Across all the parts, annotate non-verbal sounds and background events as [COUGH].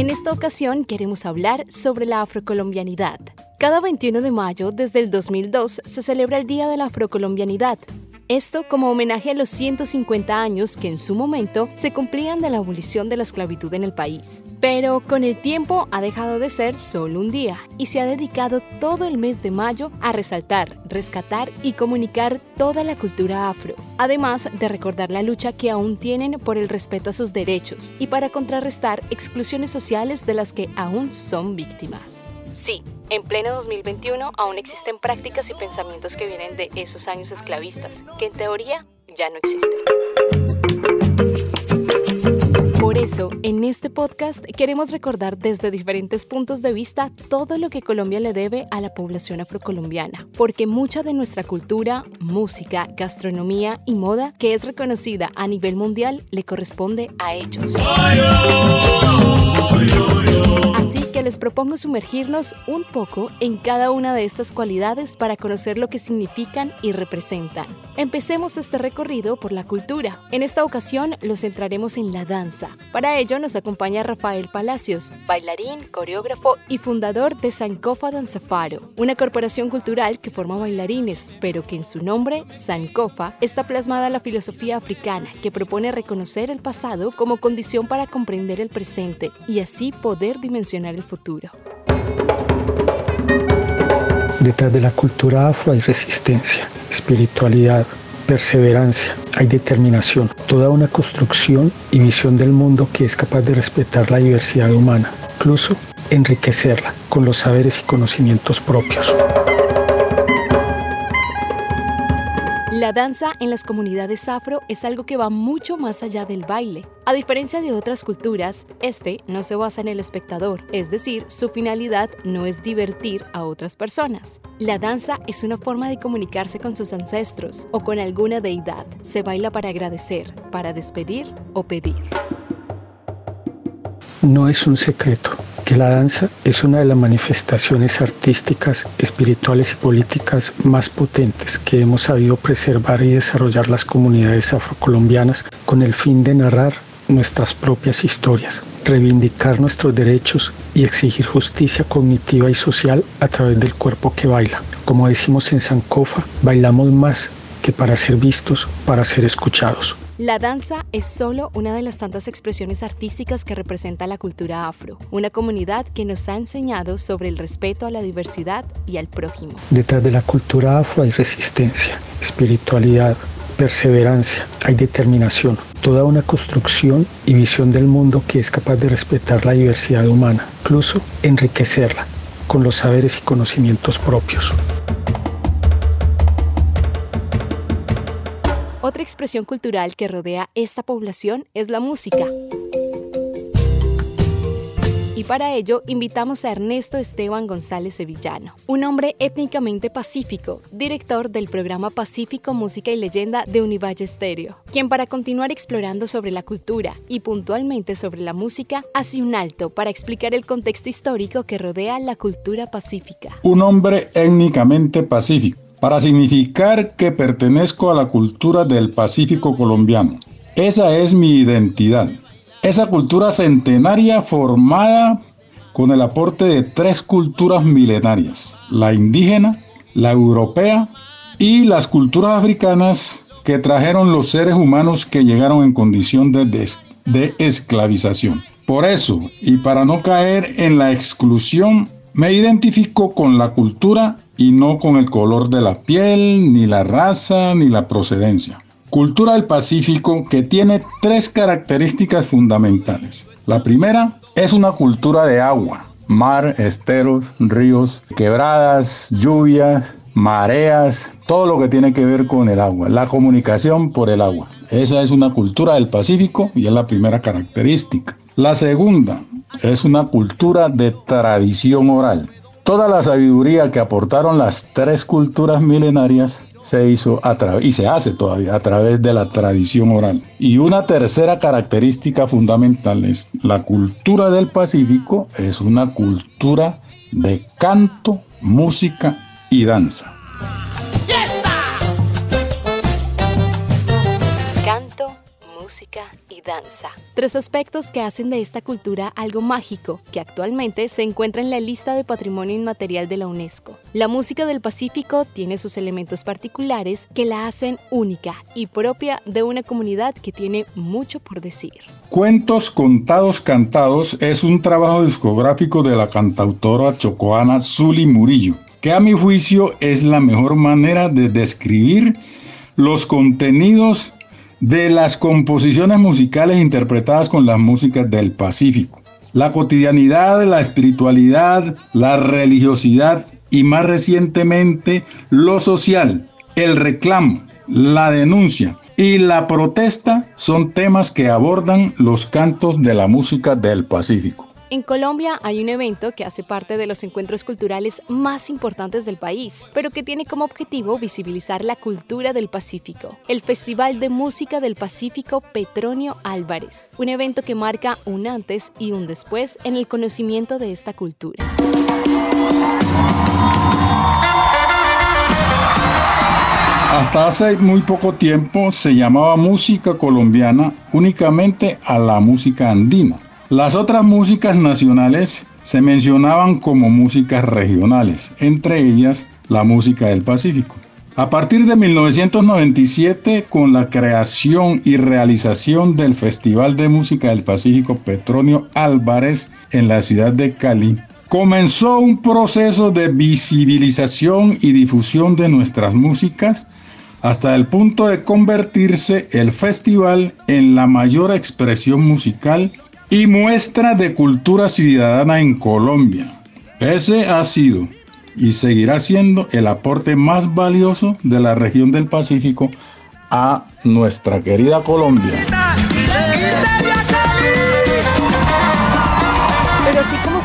En esta ocasión queremos hablar sobre la afrocolombianidad. Cada 21 de mayo desde el 2002 se celebra el Día de la Afrocolombianidad, esto como homenaje a los 150 años que en su momento se cumplían de la abolición de la esclavitud en el país. Pero con el tiempo ha dejado de ser solo un día y se ha dedicado todo el mes de mayo a resaltar, rescatar y comunicar toda la cultura afro, además de recordar la lucha que aún tienen por el respeto a sus derechos y para contrarrestar exclusiones sociales de las que aún son víctimas. Sí, en pleno 2021 aún existen prácticas y pensamientos que vienen de esos años esclavistas, que en teoría ya no existen. Por eso, en este podcast queremos recordar desde diferentes puntos de vista todo lo que Colombia le debe a la población afrocolombiana, porque mucha de nuestra cultura, música, gastronomía y moda, que es reconocida a nivel mundial, le corresponde a ellos. Les propongo sumergirnos un poco en cada una de estas cualidades para conocer lo que significan y representan. Empecemos este recorrido por la cultura. En esta ocasión los centraremos en la danza. Para ello nos acompaña Rafael Palacios, bailarín, coreógrafo y fundador de Sankofa Danzafaro, una corporación cultural que forma bailarines, pero que en su nombre, Sankofa, está plasmada la filosofía africana que propone reconocer el pasado como condición para comprender el presente y así poder dimensionar el futuro. Detrás de la cultura afro hay resistencia, espiritualidad, perseverancia, hay determinación, toda una construcción y visión del mundo que es capaz de respetar la diversidad humana, incluso enriquecerla con los saberes y conocimientos propios. La danza en las comunidades afro es algo que va mucho más allá del baile. A diferencia de otras culturas, este no se basa en el espectador, es decir, su finalidad no es divertir a otras personas. La danza es una forma de comunicarse con sus ancestros o con alguna deidad. Se baila para agradecer, para despedir o pedir. No es un secreto la danza es una de las manifestaciones artísticas, espirituales y políticas más potentes que hemos sabido preservar y desarrollar las comunidades afrocolombianas con el fin de narrar nuestras propias historias, reivindicar nuestros derechos y exigir justicia cognitiva y social a través del cuerpo que baila. Como decimos en Sankofa, bailamos más que para ser vistos, para ser escuchados. La danza es solo una de las tantas expresiones artísticas que representa la cultura afro, una comunidad que nos ha enseñado sobre el respeto a la diversidad y al prójimo. Detrás de la cultura afro hay resistencia, espiritualidad, perseverancia, hay determinación, toda una construcción y visión del mundo que es capaz de respetar la diversidad humana, incluso enriquecerla con los saberes y conocimientos propios. Otra expresión cultural que rodea esta población es la música. Y para ello invitamos a Ernesto Esteban González Sevillano, un hombre étnicamente pacífico, director del programa Pacífico Música y Leyenda de Univalle Stereo, quien para continuar explorando sobre la cultura y puntualmente sobre la música hace un alto para explicar el contexto histórico que rodea la cultura pacífica. Un hombre étnicamente pacífico para significar que pertenezco a la cultura del Pacífico colombiano. Esa es mi identidad. Esa cultura centenaria formada con el aporte de tres culturas milenarias, la indígena, la europea y las culturas africanas que trajeron los seres humanos que llegaron en condición de, esclavización. Por eso, y para no caer en la exclusión, me identifico con la cultura y no con el color de la piel, ni la raza, ni la procedencia. Cultura del Pacífico que tiene tres características fundamentales. La primera es una cultura de agua, mar, esteros, ríos, quebradas, lluvias, mareas, todo lo que tiene que ver con el agua, la comunicación por el agua. Esa es una cultura del Pacífico y es la primera característica. La segunda es una cultura de tradición oral Toda la sabiduría que aportaron las tres culturas milenarias se hizo a través y se hace todavía a través de la tradición oral. Y una tercera característica fundamental es la cultura del Pacífico es una cultura de canto, música y danza. música y danza. Tres aspectos que hacen de esta cultura algo mágico, que actualmente se encuentra en la lista de Patrimonio Inmaterial de la UNESCO. La música del Pacífico tiene sus elementos particulares que la hacen única y propia de una comunidad que tiene mucho por decir. Cuentos contados cantados es un trabajo discográfico de la cantautora chocoana Zuli Murillo, que a mi juicio es la mejor manera de describir los contenidos de las composiciones musicales interpretadas con las músicas del Pacífico. La cotidianidad, la espiritualidad, la religiosidad y más recientemente lo social, el reclamo, la denuncia y la protesta son temas que abordan los cantos de la música del Pacífico. En Colombia hay un evento que hace parte de los encuentros culturales más importantes del país, pero que tiene como objetivo visibilizar la cultura del Pacífico, el Festival de Música del Pacífico Petronio Álvarez, un evento que marca un antes y un después en el conocimiento de esta cultura. Hasta hace muy poco tiempo se llamaba música colombiana únicamente a la música andina las otras músicas nacionales se mencionaban como músicas regionales, entre ellas la música del Pacífico. A partir de 1997, con la creación y realización del Festival de Música del Pacífico Petronio Álvarez en la ciudad de Cali, comenzó un proceso de visibilización y difusión de nuestras músicas hasta el punto de convertirse el festival en la mayor expresión musical y muestra de cultura ciudadana en Colombia. Ese ha sido y seguirá siendo el aporte más valioso de la región del Pacífico a nuestra querida Colombia.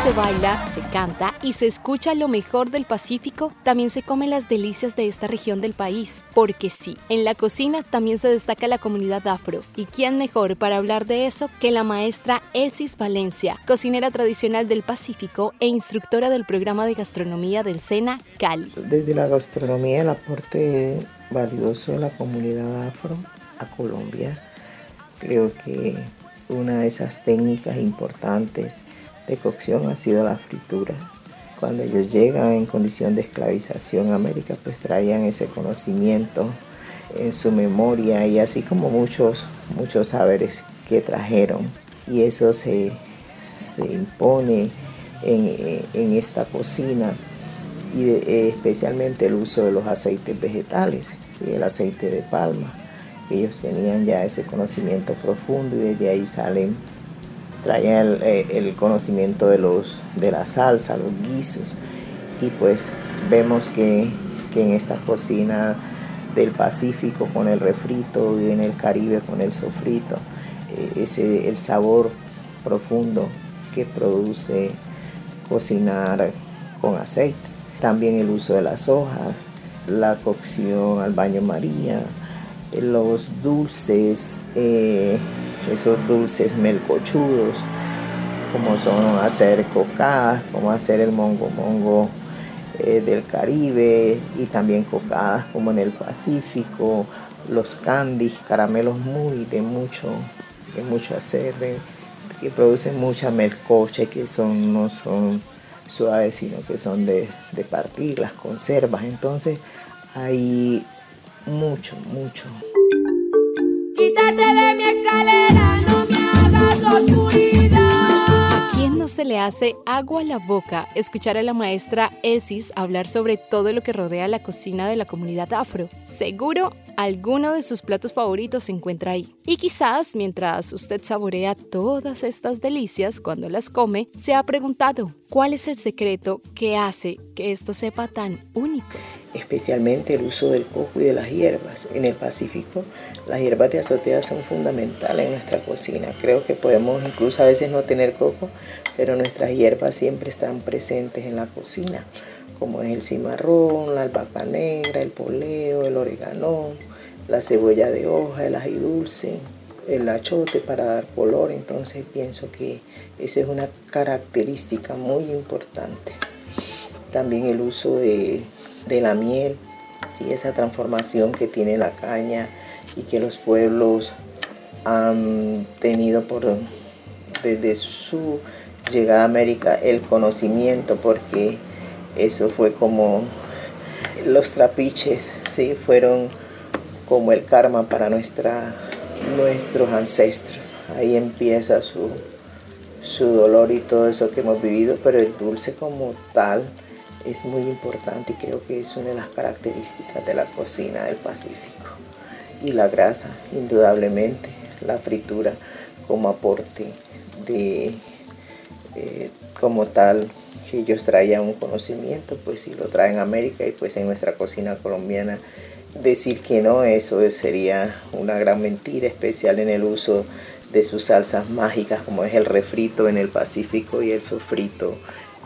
Se baila, se canta y se escucha lo mejor del Pacífico, también se comen las delicias de esta región del país. Porque sí, en la cocina también se destaca la comunidad afro. ¿Y quién mejor para hablar de eso que la maestra Elsis Valencia, cocinera tradicional del Pacífico e instructora del programa de gastronomía del SENA Cali? Desde la gastronomía, el aporte valioso de la comunidad afro a Colombia, creo que una de esas técnicas importantes de cocción ha sido la fritura. Cuando ellos llegan en condición de esclavización a América, pues traían ese conocimiento en su memoria y así como muchos, muchos saberes que trajeron. Y eso se, impone en, esta cocina y especialmente el uso de los aceites vegetales, el aceite de palma. Ellos tenían ya ese conocimiento profundo y desde ahí salen traían eh, el, conocimiento de, los, de la salsa, los guisos. Y pues vemos que, en esta cocina del Pacífico con el refrito y en el Caribe con el sofrito, eh, ese, el sabor profundo que produce cocinar con aceite. También el uso de las hojas, la cocción al baño María, los dulces, eh, esos dulces melcochudos, como son hacer cocadas, como hacer el mongo mongo eh, del Caribe y también cocadas como en el Pacífico, los candies, caramelos muy de mucho, de mucho hacer, de, que producen mucha melcocha que son, no son suaves, sino que son de, de partir, las conservas. Entonces hay mucho, mucho. Quítate de mi escalera, no me hagas oscuridad. ¿A quién no se le hace agua a la boca escuchar a la maestra Esis hablar sobre todo lo que rodea la cocina de la comunidad afro? Seguro alguno de sus platos favoritos se encuentra ahí. Y quizás mientras usted saborea todas estas delicias cuando las come, se ha preguntado, ¿cuál es el secreto que hace que esto sepa tan único? especialmente el uso del coco y de las hierbas. En el Pacífico, las hierbas de azotea son fundamentales en nuestra cocina. Creo que podemos incluso a veces no tener coco, pero nuestras hierbas siempre están presentes en la cocina, como es el cimarrón, la albahaca negra, el poleo, el oregano, la cebolla de hoja, el ají dulce, el achote para dar color. Entonces pienso que esa es una característica muy importante. También el uso de de la miel, ¿sí? esa transformación que tiene la caña y que los pueblos han tenido por, desde su llegada a América el conocimiento, porque eso fue como los trapiches, ¿sí? fueron como el karma para nuestra, nuestros ancestros. Ahí empieza su, su dolor y todo eso que hemos vivido, pero el dulce como tal es muy importante y creo que es una de las características de la cocina del Pacífico. Y la grasa, indudablemente, la fritura como aporte de, eh, como tal, que ellos traían un conocimiento, pues si lo traen a América y pues en nuestra cocina colombiana decir que no, eso sería una gran mentira, especial en el uso de sus salsas mágicas como es el refrito en el Pacífico y el sofrito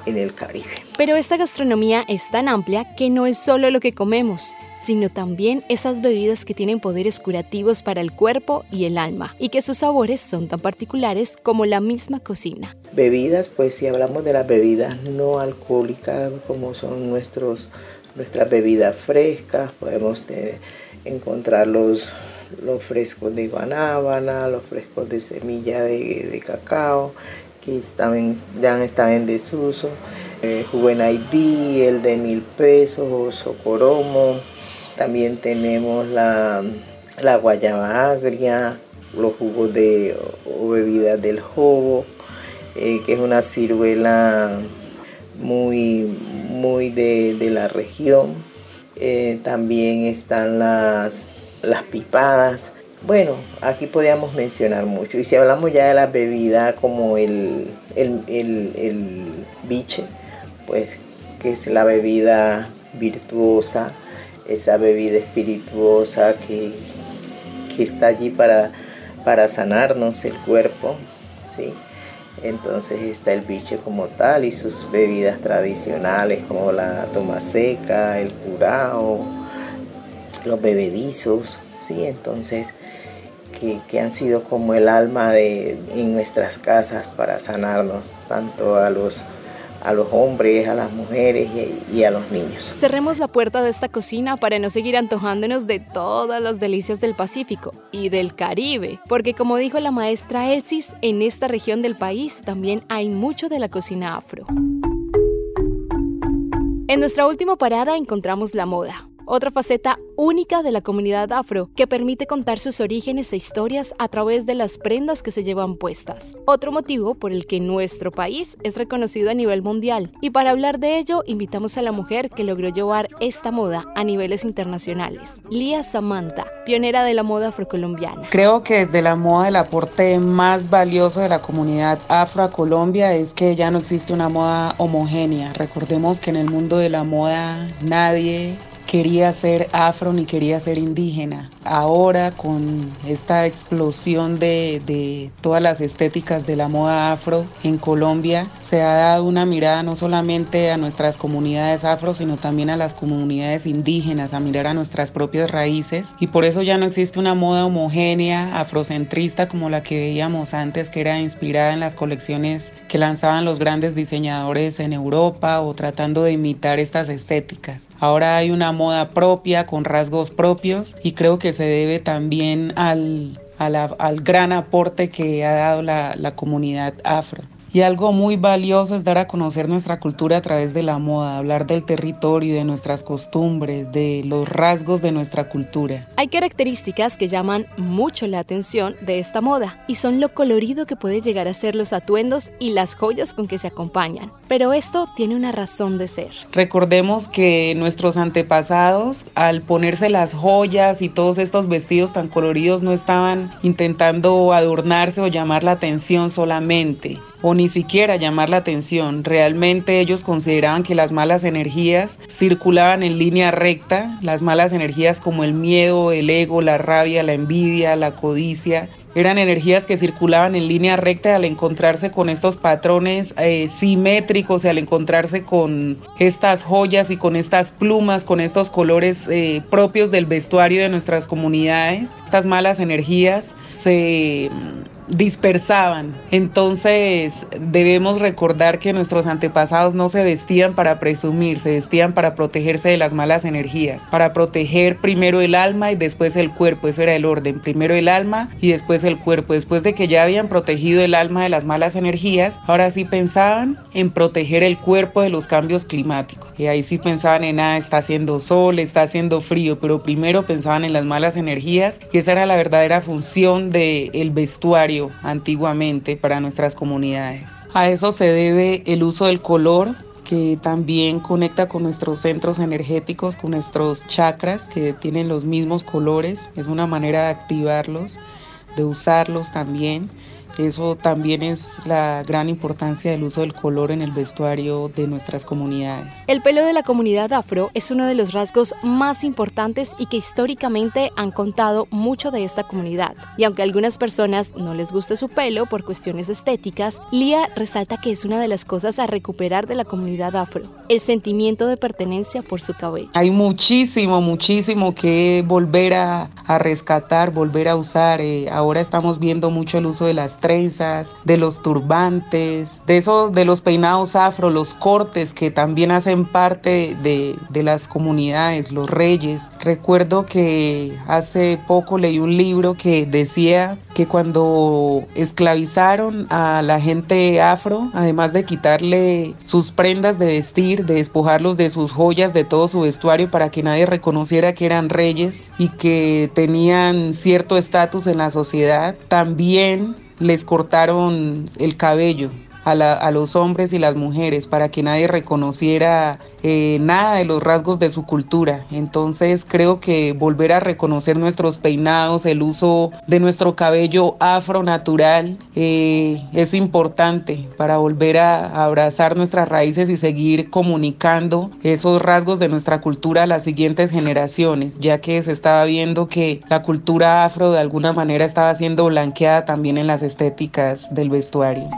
en el Caribe. Pero esta gastronomía es tan amplia que no es solo lo que comemos, sino también esas bebidas que tienen poderes curativos para el cuerpo y el alma, y que sus sabores son tan particulares como la misma cocina. Bebidas, pues si hablamos de las bebidas no alcohólicas, como son nuestros, nuestras bebidas frescas, podemos encontrar los, los frescos de guanábana, los frescos de semilla de, de cacao, que ya están en desuso, eh, ID, el de mil pesos socoromo, también tenemos la, la guayaba agria, los jugos de o bebidas del jobo, eh, que es una ciruela muy, muy de, la región. Eh, también están las, las pipadas, bueno, aquí podríamos mencionar mucho. Y si hablamos ya de la bebida como el, el, biche, pues que es la bebida virtuosa, esa bebida espirituosa que, está allí para, para sanarnos el cuerpo, ¿sí? Entonces está el biche como tal y sus bebidas tradicionales como la toma seca, el curao, los bebedizos, ¿sí? Entonces que, han sido como el alma de, en nuestras casas para sanarnos, tanto a los a los hombres, a las mujeres y, y, a los niños. Cerremos la puerta de esta cocina para no seguir antojándonos de todas las delicias del Pacífico y del Caribe, porque como dijo la maestra Elsis, en esta región del país también hay mucho de la cocina afro. En nuestra última parada encontramos la moda, otra faceta única de la comunidad afro que permite contar sus orígenes e historias a través de las prendas que se llevan puestas. Otro motivo por el que nuestro país es reconocido a nivel mundial. Y para hablar de ello, invitamos a la mujer que logró llevar esta moda a niveles internacionales, Lía Samantha, pionera de la moda afrocolombiana. Creo que desde la moda el aporte más valioso de la comunidad afro a Colombia es que ya no existe una moda homogénea. Recordemos que en el mundo de la moda nadie quería ser afro ni quería ser indígena. Ahora con esta explosión de, de, todas las estéticas de la moda afro en Colombia, se ha dado una mirada no solamente a nuestras comunidades afro, sino también a las comunidades indígenas, a mirar a nuestras propias raíces. Y por eso ya no existe una moda homogénea, afrocentrista como la que veíamos antes, que era inspirada en las colecciones que lanzaban los grandes diseñadores en Europa o tratando de imitar estas estéticas. Ahora hay una moda propia, con rasgos propios, y creo que se debe también al, al gran aporte que ha dado la, la comunidad afro. Y algo muy valioso es dar a conocer nuestra cultura a través de la moda, hablar del territorio, de nuestras costumbres, de los rasgos de nuestra cultura. Hay características que llaman mucho la atención de esta moda y son lo colorido que puede llegar a ser los atuendos y las joyas con que se acompañan. Pero esto tiene una razón de ser. Recordemos que nuestros antepasados, al ponerse las joyas y todos estos vestidos tan coloridos, no estaban intentando adornarse o llamar la atención solamente o ni siquiera llamar la atención. Realmente ellos consideraban que las malas energías circulaban en línea recta, las malas energías como el miedo, el ego, la rabia, la envidia, la codicia, eran energías que circulaban en línea recta al encontrarse con estos patrones eh, simétricos y al encontrarse con estas joyas y con estas plumas, con estos colores eh, propios del vestuario de nuestras comunidades. Estas malas energías se dispersaban. Entonces debemos recordar que nuestros antepasados no se vestían para presumir, se vestían para protegerse de las malas energías, para proteger primero el alma y después el cuerpo, eso era el orden, primero el alma y después el cuerpo. Después de que ya habían protegido el alma de las malas energías, ahora sí pensaban en proteger el cuerpo de los cambios climáticos. Y ahí sí pensaban en, ah, está haciendo sol, está haciendo frío, pero primero pensaban en las malas energías y esa era la verdadera función del el vestuario antiguamente para nuestras comunidades. A eso se debe el uso del color que también conecta con nuestros centros energéticos, con nuestros chakras que tienen los mismos colores. Es una manera de activarlos, de usarlos también. Eso también es la gran importancia del uso del color en el vestuario de nuestras comunidades. El pelo de la comunidad afro es uno de los rasgos más importantes y que históricamente han contado mucho de esta comunidad. Y aunque a algunas personas no les guste su pelo por cuestiones estéticas, Lía resalta que es una de las cosas a recuperar de la comunidad afro, el sentimiento de pertenencia por su cabello. Hay muchísimo, muchísimo que volver a, rescatar, volver a usar. Eh, ahora estamos viendo mucho el uso de las trenzas, de los turbantes, de esos, de los peinados afro, los cortes que también hacen parte de, de las comunidades, los reyes. Recuerdo que hace poco leí un libro que decía que cuando esclavizaron a la gente afro, además de quitarle sus prendas de vestir, de despojarlos de sus joyas, de todo su vestuario para que nadie reconociera que eran reyes y que tenían cierto estatus en la sociedad, también les cortaron el cabello a, los hombres y las mujeres para que nadie reconociera eh, nada de los rasgos de su cultura. Entonces creo que volver a reconocer nuestros peinados, el uso de nuestro cabello afro natural eh, es importante para volver a abrazar nuestras raíces y seguir comunicando esos rasgos de nuestra cultura a las siguientes generaciones, ya que se estaba viendo que la cultura afro de alguna manera estaba siendo blanqueada también en las estéticas del vestuario.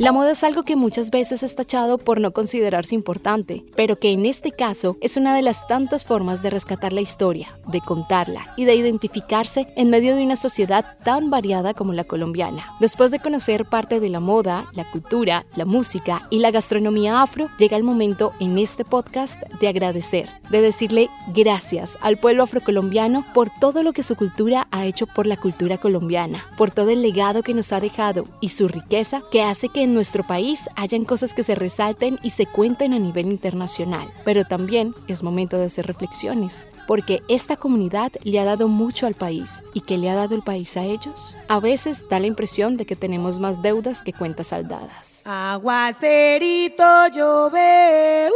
La moda es algo que muchas veces es tachado por no considerarse importante, pero que en este caso es una de las tantas formas de rescatar la historia, de contarla y de identificarse en medio de una sociedad tan variada como la colombiana. Después de conocer parte de la moda, la cultura, la música y la gastronomía afro, llega el momento en este podcast de agradecer, de decirle gracias al pueblo afrocolombiano por todo lo que su cultura ha hecho por la cultura colombiana, por todo el legado que nos ha dejado y su riqueza que hace que en nuestro país hayan cosas que se resalten y se cuenten a nivel internacional. Pero también es momento de hacer reflexiones, porque esta comunidad le ha dado mucho al país y que le ha dado el país a ellos. A veces da la impresión de que tenemos más deudas que cuentas saldadas. Aguacerito llove,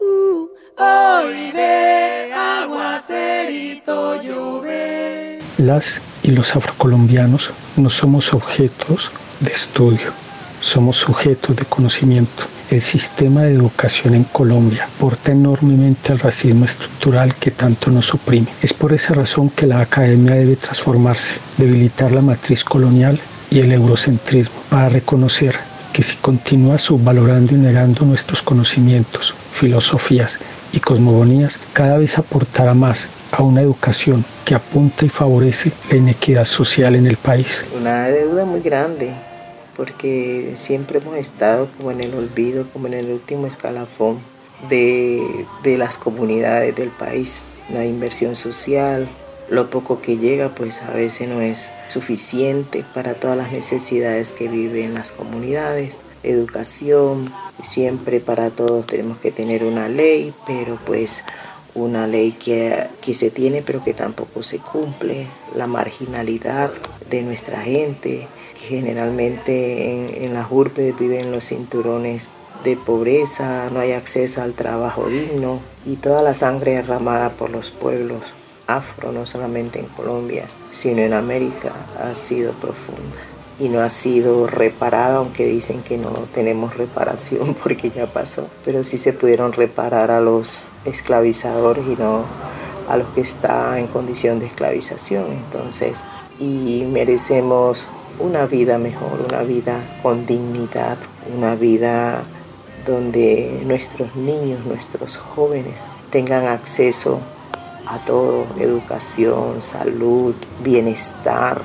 uh, uh, hoy ve, aguacerito llove. Las y los afrocolombianos no somos objetos de estudio somos sujetos de conocimiento. El sistema de educación en Colombia porta enormemente al racismo estructural que tanto nos oprime. Es por esa razón que la academia debe transformarse, debilitar la matriz colonial y el eurocentrismo para reconocer que si continúa subvalorando y negando nuestros conocimientos, filosofías y cosmogonías, cada vez aportará más a una educación que apunta y favorece la inequidad social en el país. Una deuda muy grande porque siempre hemos estado como en el olvido, como en el último escalafón de, las comunidades del país. La inversión social, lo poco que llega, pues a veces no es suficiente para todas las necesidades que viven las comunidades. Educación, siempre para todos tenemos que tener una ley, pero pues una ley que, que se tiene pero que tampoco se cumple. La marginalidad de nuestra gente, generalmente en, las urbes viven los cinturones de pobreza, no hay acceso al trabajo digno y toda la sangre derramada por los pueblos afro, no solamente en Colombia, sino en América, ha sido profunda. y no ha sido reparada, aunque dicen que no tenemos reparación [LAUGHS] porque ya pasó, pero sí se pudieron reparar a los esclavizadores y no a los que están en condición de esclavización. Entonces, y merecemos una vida mejor, una vida con dignidad, una vida donde nuestros niños, nuestros jóvenes tengan acceso a todo, educación, salud, bienestar.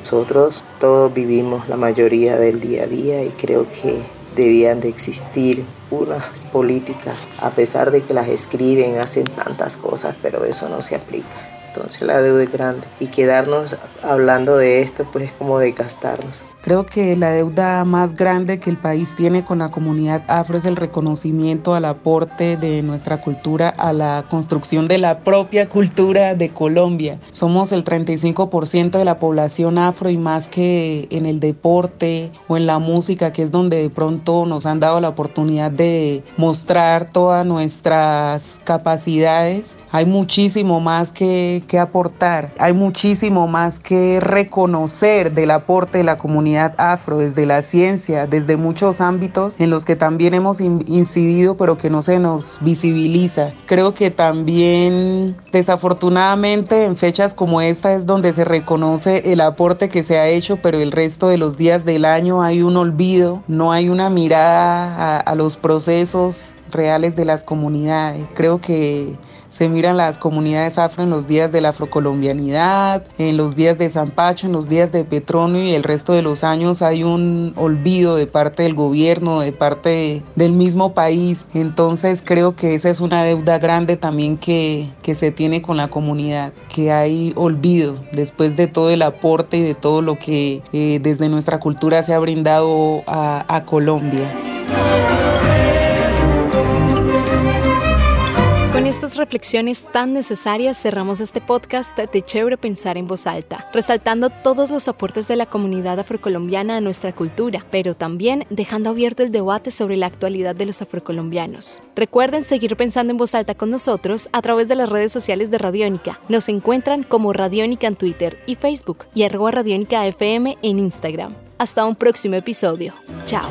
Nosotros todos vivimos la mayoría del día a día y creo que debían de existir unas políticas, a pesar de que las escriben, hacen tantas cosas, pero eso no se aplica. Entonces la deuda es grande y quedarnos hablando de esto pues es como de gastarnos. Creo que la deuda más grande que el país tiene con la comunidad afro es el reconocimiento al aporte de nuestra cultura a la construcción de la propia cultura de Colombia. Somos el 35% de la población afro y más que en el deporte o en la música, que es donde de pronto nos han dado la oportunidad de mostrar todas nuestras capacidades, hay muchísimo más que, que, aportar, hay muchísimo más que reconocer del aporte de la comunidad afro desde la ciencia, desde muchos ámbitos en los que también hemos incidido pero que no se nos visibiliza. Creo que también desafortunadamente en fechas como esta es donde se reconoce el aporte que se ha hecho, pero el resto de los días del año hay un olvido, no hay una mirada a, a los procesos reales de las comunidades. Creo que se miran las comunidades afro en los días de la afrocolombianidad, en los días de San Pacho, en los días de Petronio y el resto de los años hay un olvido de parte del gobierno, de parte del mismo país. Entonces creo que esa es una deuda grande también que, que se tiene con la comunidad, que hay olvido después de todo el aporte y de todo lo que eh, desde nuestra cultura se ha brindado a, a Colombia. Con estas reflexiones tan necesarias cerramos este podcast de Chévere Pensar en Voz Alta, resaltando todos los aportes de la comunidad afrocolombiana a nuestra cultura, pero también dejando abierto el debate sobre la actualidad de los afrocolombianos. Recuerden seguir pensando en voz alta con nosotros a través de las redes sociales de Radiónica. Nos encuentran como Radiónica en Twitter y Facebook y arroba Radiónica en Instagram. Hasta un próximo episodio. Chao.